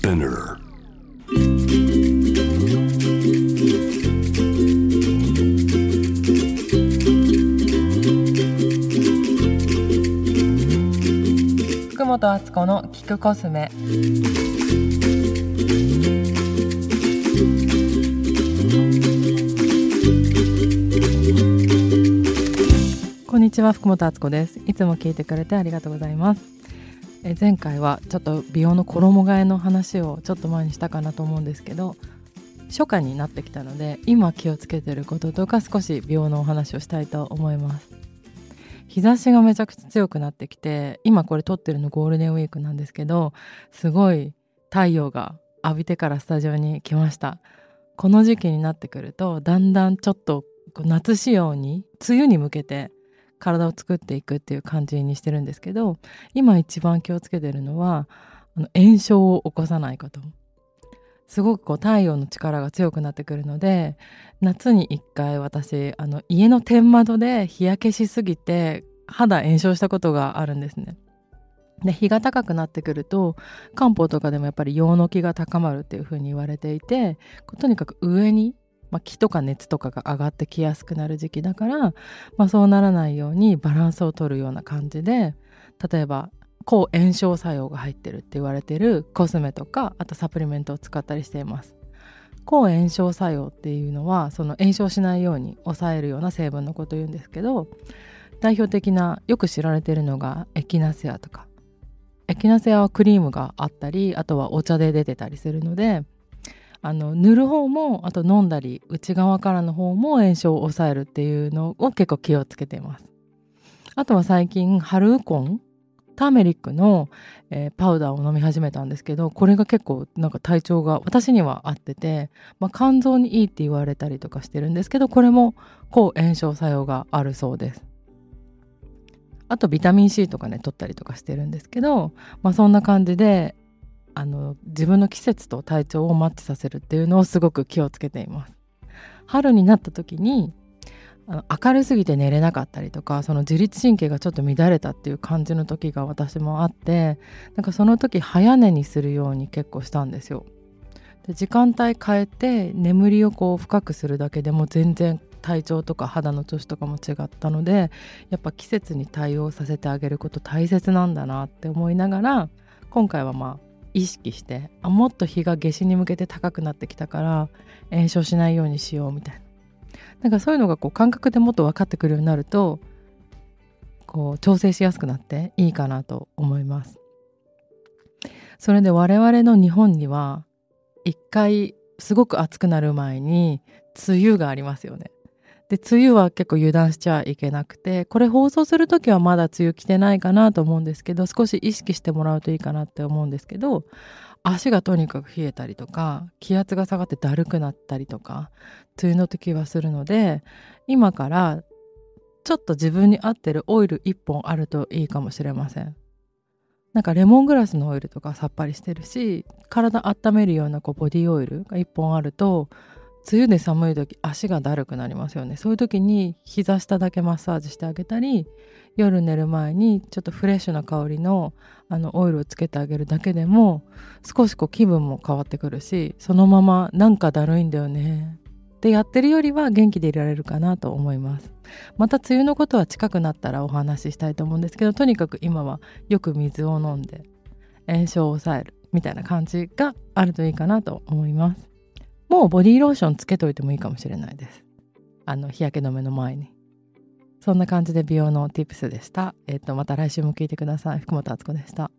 Spinner. 福本敦子の聞くコスメこんにちは福本敦子ですいつも聞いてくれてありがとうございますえ前回はちょっと美容の衣替えの話をちょっと前にしたかなと思うんですけど初夏になってきたので今気をつけてることとか少し美容のお話をしたいと思います。日差しがめちゃくちゃ強くなってきて今これ撮ってるのゴールデンウィークなんですけどすごい太陽が浴びてからスタジオに来ました。この時期になってくるとだんだんちょっと夏仕様に梅雨に向けて体を作っていくっていう感じにしてるんですけど今一番気をつけてるのはあの炎症を起こさないことすごくこう太陽の力が強くなってくるので夏に1回私あの家の天窓で日焼けしすぎて肌炎症したことがあるんですね。で日が高くなってくると漢方とかでもやっぱり陽の気が高まるっていう風に言われていてとにかく上に、まあ、気とか熱とかが上がってきやすくなる時期だから、まあ、そうならないようにバランスを取るような感じで例えば抗炎症作用が入ってるって言われてるコスメとかあとサプリメントを使ったりしています。抗炎症作用っていうのはその炎症しないように抑えるような成分のことを言うんですけど代表的なよく知られてるのがエキナセアとか。エキナセアはクリームがあったりあとはお茶で出てたりするのであの塗る方もあと飲んだり内側からの方も炎症を抑えるっていうのを結構気をつけてます。あとは最近ハルウコンターメリックの、えー、パウダーを飲み始めたんですけどこれが結構なんか体調が私には合ってて、まあ、肝臓にいいって言われたりとかしてるんですけどこれも抗炎症作用があるそうです。あとビタミン C とかね取ったりとかしてるんですけど、まあ、そんな感じであの自分の季節と体調をマッチさせるっていうのをすごく気をつけています春になった時に明るすぎて寝れなかったりとかその自律神経がちょっと乱れたっていう感じの時が私もあってなんかその時早寝にするように結構したんですよ。で時間帯変えて眠りをこう深くするだけでも全然体調とか肌の調子とかも違ったのでやっぱ季節に対応させてあげること大切なんだなって思いながら今回はまあ意識してあもっと日が夏至に向けて高くなってきたから炎症しないようにしようみたいななんかそういうのがこう感覚でもっと分かってくるようになるとこう調整しやすくなっていいかなと思います。それで我々の日本には一回すごく暑くなる前に梅雨がありますよね。で梅雨は結構油断しちゃいけなくてこれ放送する時はまだ梅雨来てないかなと思うんですけど少し意識してもらうといいかなって思うんですけど足がとにかく冷えたりとか気圧が下がってだるくなったりとか梅雨の時はするので今からちょっと自分に合ってるオイル1本あるといいかもしれません。なんかレモングラスのオイルとかさっぱりしてるし体温めるようなこうボディオイルが1本あると梅雨で寒い時足がだるくなりますよね。そういう時に膝下だけマッサージしてあげたり夜寝る前にちょっとフレッシュな香りのあのオイルをつけてあげるだけでも少しこう気分も変わってくるしそのままなんかだるいんだよね。ってやってるよりは元気でいられるかなと思います。また梅雨のことは近くなったらお話ししたいと思うんですけどとにかく今はよく水を飲んで炎症を抑えるみたいな感じがあるといいかなと思います。もうボディーローションつけといてもいいかもしれないですあの日焼け止めの前にそんな感じで美容の Tips でした。えっ、ー、と、また来週も聞いてください。福本敦子でした。